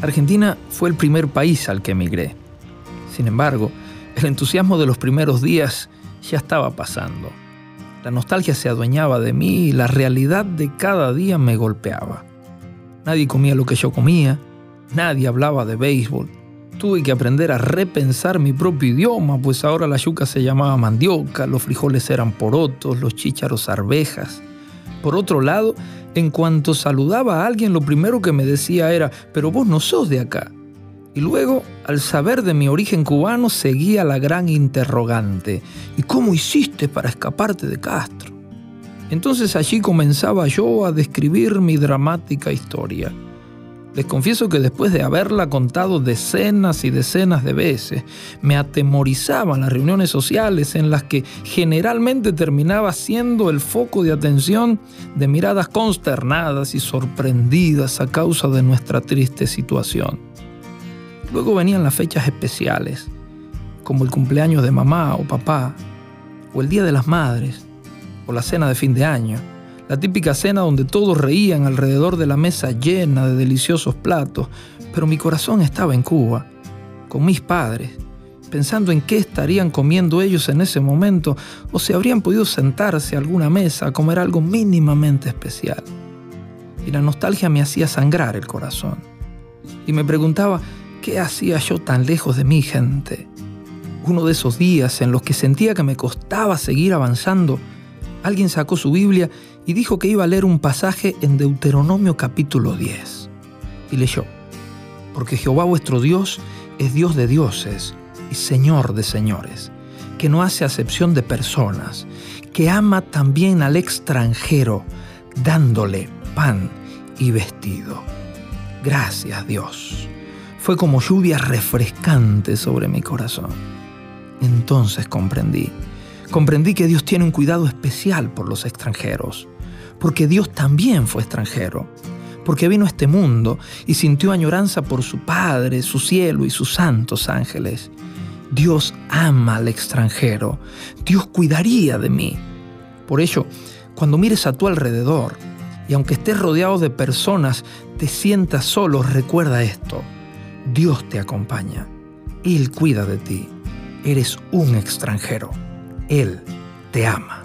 Argentina fue el primer país al que emigré. Sin embargo, el entusiasmo de los primeros días ya estaba pasando. La nostalgia se adueñaba de mí y la realidad de cada día me golpeaba. Nadie comía lo que yo comía, nadie hablaba de béisbol. Tuve que aprender a repensar mi propio idioma, pues ahora la yuca se llamaba mandioca, los frijoles eran porotos, los chícharos arvejas. Por otro lado, en cuanto saludaba a alguien, lo primero que me decía era, pero vos no sos de acá. Y luego, al saber de mi origen cubano, seguía la gran interrogante. ¿Y cómo hiciste para escaparte de Castro? Entonces allí comenzaba yo a describir mi dramática historia. Les confieso que después de haberla contado decenas y decenas de veces, me atemorizaban las reuniones sociales en las que generalmente terminaba siendo el foco de atención de miradas consternadas y sorprendidas a causa de nuestra triste situación. Luego venían las fechas especiales, como el cumpleaños de mamá o papá, o el Día de las Madres, o la cena de fin de año la típica cena donde todos reían alrededor de la mesa llena de deliciosos platos, pero mi corazón estaba en Cuba, con mis padres, pensando en qué estarían comiendo ellos en ese momento o si habrían podido sentarse a alguna mesa a comer algo mínimamente especial. Y la nostalgia me hacía sangrar el corazón. Y me preguntaba, ¿qué hacía yo tan lejos de mi gente? Uno de esos días en los que sentía que me costaba seguir avanzando, alguien sacó su Biblia y dijo que iba a leer un pasaje en Deuteronomio capítulo 10. Y leyó, porque Jehová vuestro Dios es Dios de dioses y Señor de señores, que no hace acepción de personas, que ama también al extranjero, dándole pan y vestido. Gracias Dios. Fue como lluvia refrescante sobre mi corazón. Entonces comprendí comprendí que Dios tiene un cuidado especial por los extranjeros, porque Dios también fue extranjero, porque vino a este mundo y sintió añoranza por su Padre, su cielo y sus santos ángeles. Dios ama al extranjero, Dios cuidaría de mí. Por ello, cuando mires a tu alrededor y aunque estés rodeado de personas, te sientas solo, recuerda esto. Dios te acompaña. Él cuida de ti. Eres un extranjero. Él te ama.